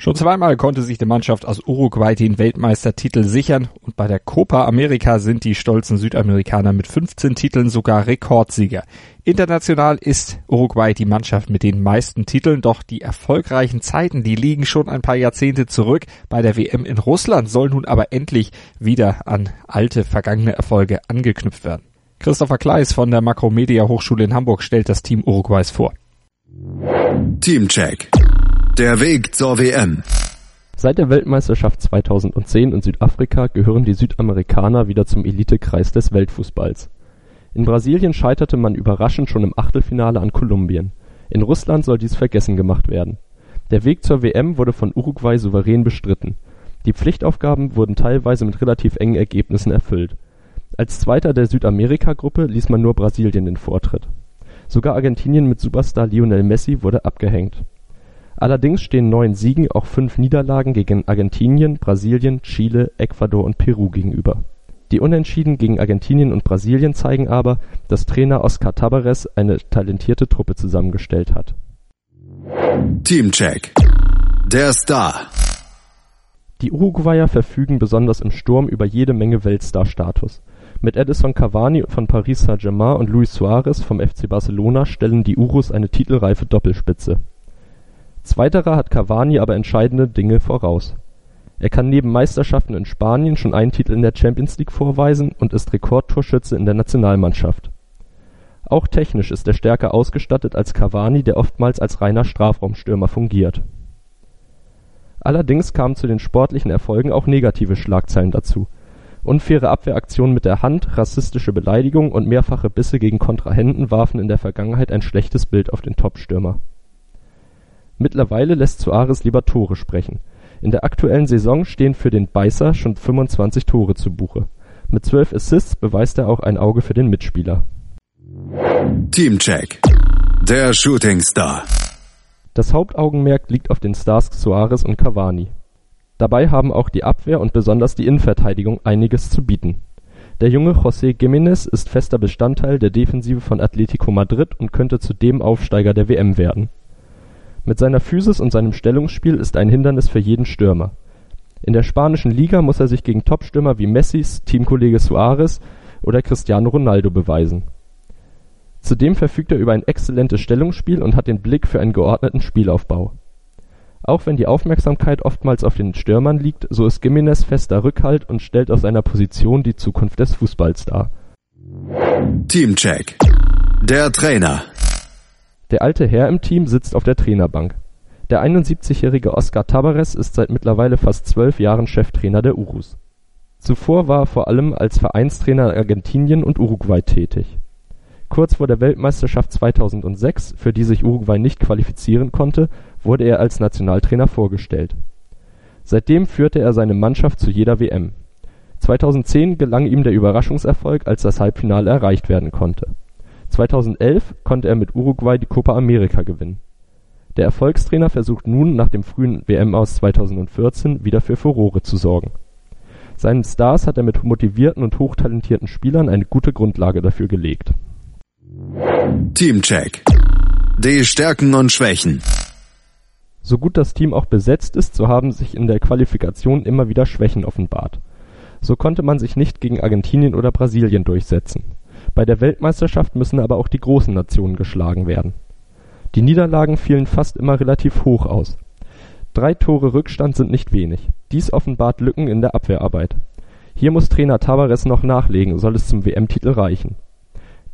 Schon zweimal konnte sich die Mannschaft aus Uruguay den Weltmeistertitel sichern und bei der Copa America sind die stolzen Südamerikaner mit 15 Titeln sogar Rekordsieger. International ist Uruguay die Mannschaft mit den meisten Titeln, doch die erfolgreichen Zeiten, die liegen schon ein paar Jahrzehnte zurück. Bei der WM in Russland soll nun aber endlich wieder an alte vergangene Erfolge angeknüpft werden. Christopher Kleis von der Makromedia Hochschule in Hamburg stellt das Team Uruguays vor. Teamcheck. Der Weg zur WM. Seit der Weltmeisterschaft 2010 in Südafrika gehören die Südamerikaner wieder zum Elitekreis des Weltfußballs. In Brasilien scheiterte man überraschend schon im Achtelfinale an Kolumbien. In Russland soll dies vergessen gemacht werden. Der Weg zur WM wurde von Uruguay souverän bestritten. Die Pflichtaufgaben wurden teilweise mit relativ engen Ergebnissen erfüllt. Als Zweiter der Südamerika-Gruppe ließ man nur Brasilien den Vortritt. Sogar Argentinien mit Superstar Lionel Messi wurde abgehängt Allerdings stehen neun Siegen auch fünf Niederlagen gegen Argentinien, Brasilien, Chile, Ecuador und Peru gegenüber. Die Unentschieden gegen Argentinien und Brasilien zeigen aber, dass Trainer Oscar Tabarez eine talentierte Truppe zusammengestellt hat. Teamcheck. Der Star. Die Uruguayer verfügen besonders im Sturm über jede Menge Weltstar-Status. Mit Edison Cavani von Paris Saint-Germain und Luis Suarez vom FC Barcelona stellen die Urus eine titelreife Doppelspitze Zweiterer hat Cavani aber entscheidende Dinge voraus: Er kann neben Meisterschaften in Spanien schon einen Titel in der Champions League vorweisen und ist Rekordtorschütze in der Nationalmannschaft. Auch technisch ist er stärker ausgestattet als Cavani, der oftmals als reiner Strafraumstürmer fungiert. Allerdings kamen zu den sportlichen Erfolgen auch negative Schlagzeilen dazu: Unfaire Abwehraktionen mit der Hand, rassistische Beleidigungen und mehrfache Bisse gegen Kontrahenten warfen in der Vergangenheit ein schlechtes Bild auf den Topstürmer Mittlerweile lässt Suarez lieber Tore sprechen. In der aktuellen Saison stehen für den Beißer schon 25 Tore zu Buche. Mit 12 Assists beweist er auch ein Auge für den Mitspieler. Teamcheck. Der Shooting Star. Das Hauptaugenmerk liegt auf den Stars Suarez und Cavani. Dabei haben auch die Abwehr und besonders die Innenverteidigung einiges zu bieten. Der junge José Giménez ist fester Bestandteil der Defensive von Atletico Madrid und könnte zu dem Aufsteiger der WM werden mit seiner Physis und seinem Stellungsspiel ist er ein Hindernis für jeden Stürmer. In der spanischen Liga muss er sich gegen Topstürmer wie Messis Teamkollege Suarez oder Cristiano Ronaldo beweisen. Zudem verfügt er über ein exzellentes Stellungsspiel und hat den Blick für einen geordneten Spielaufbau. Auch wenn die Aufmerksamkeit oftmals auf den Stürmern liegt, so ist Gimenez fester Rückhalt und stellt aus seiner Position die Zukunft des Fußballs dar. Teamcheck. Der Trainer. Der alte Herr im Team sitzt auf der Trainerbank. Der 71-jährige Oscar Tabarez ist seit mittlerweile fast zwölf Jahren Cheftrainer der Urus. Zuvor war er vor allem als Vereinstrainer in Argentinien und Uruguay tätig. Kurz vor der Weltmeisterschaft 2006, für die sich Uruguay nicht qualifizieren konnte, wurde er als Nationaltrainer vorgestellt. Seitdem führte er seine Mannschaft zu jeder WM. 2010 gelang ihm der Überraschungserfolg, als das Halbfinale erreicht werden konnte 2011 konnte er mit Uruguay die Copa América gewinnen. Der Erfolgstrainer versucht nun nach dem frühen WM-Aus 2014 wieder für Furore zu sorgen. Seinen Stars hat er mit motivierten und hochtalentierten Spielern eine gute Grundlage dafür gelegt. Teamcheck. Die Stärken und Schwächen. So gut das Team auch besetzt ist, so haben sich in der Qualifikation immer wieder Schwächen offenbart. So konnte man sich nicht gegen Argentinien oder Brasilien durchsetzen bei der Weltmeisterschaft müssen aber auch die großen Nationen geschlagen werden. Die Niederlagen fielen fast immer relativ hoch aus. Drei Tore Rückstand sind nicht wenig. Dies offenbart Lücken in der Abwehrarbeit. Hier muss Trainer Tavares noch nachlegen, soll es zum WM-Titel reichen.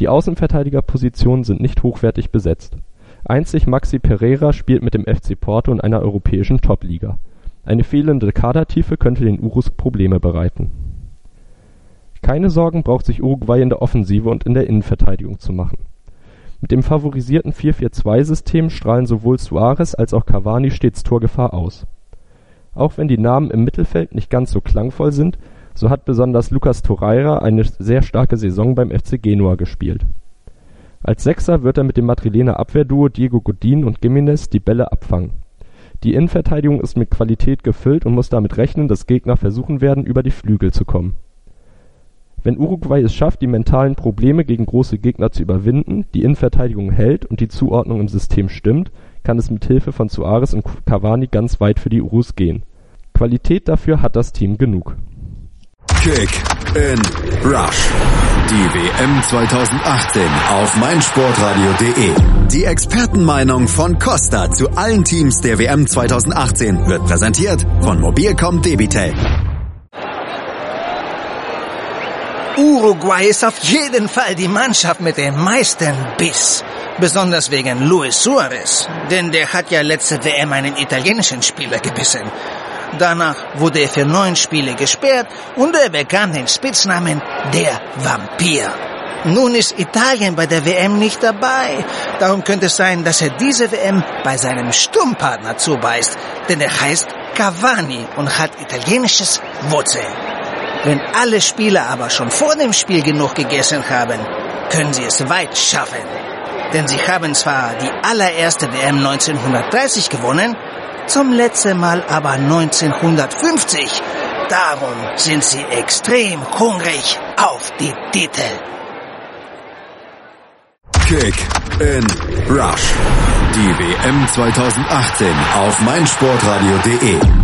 Die Außenverteidigerpositionen sind nicht hochwertig besetzt. Einzig Maxi Pereira spielt mit dem FC Porto in einer europäischen Top-Liga. Eine fehlende Kadertiefe könnte den Urus Probleme bereiten keine Sorgen braucht sich Uruguay in der Offensive und in der Innenverteidigung zu machen. Mit dem favorisierten 4-4-2-System strahlen sowohl Suarez als auch Cavani stets Torgefahr aus. Auch wenn die Namen im Mittelfeld nicht ganz so klangvoll sind, so hat besonders Lucas Torreira eine sehr starke Saison beim FC Genua gespielt. Als Sechser wird er mit dem Madrilener Abwehrduo Diego Godin und Gimenez die Bälle abfangen. Die Innenverteidigung ist mit Qualität gefüllt und muss damit rechnen, dass Gegner versuchen werden, über die Flügel zu kommen Wenn Uruguay es schafft, die mentalen Probleme gegen große Gegner zu überwinden, die Innenverteidigung hält und die Zuordnung im System stimmt, kann es mit Hilfe von Suarez und Cavani ganz weit für die Urus gehen. Qualität dafür hat das Team genug. Kick in Rush. Die WM 2018 auf meinsportradio.de. Die Expertenmeinung von Costa zu allen Teams der WM 2018 wird präsentiert von Mobilcom Debitel. Uruguay ist auf jeden Fall die Mannschaft mit dem meisten Biss. Besonders wegen Luis Suarez. Denn der hat ja letzte WM einen italienischen Spieler gebissen. Danach wurde er für neun Spiele gesperrt und er bekam den Spitznamen der Vampir. Nun ist Italien bei der WM nicht dabei. Darum könnte es sein, dass er diese WM bei seinem Sturmpartner zubeißt. Denn er heißt Cavani und hat italienisches Wurzeln. Wenn alle Spieler aber schon vor dem Spiel genug gegessen haben, können sie es weit schaffen. Denn sie haben zwar die allererste WM 1930 gewonnen, zum letzten Mal aber 1950. Darum sind sie extrem hungrig auf die Titel. Kick in Rush. Die WM 2018 auf meinsportradio.de.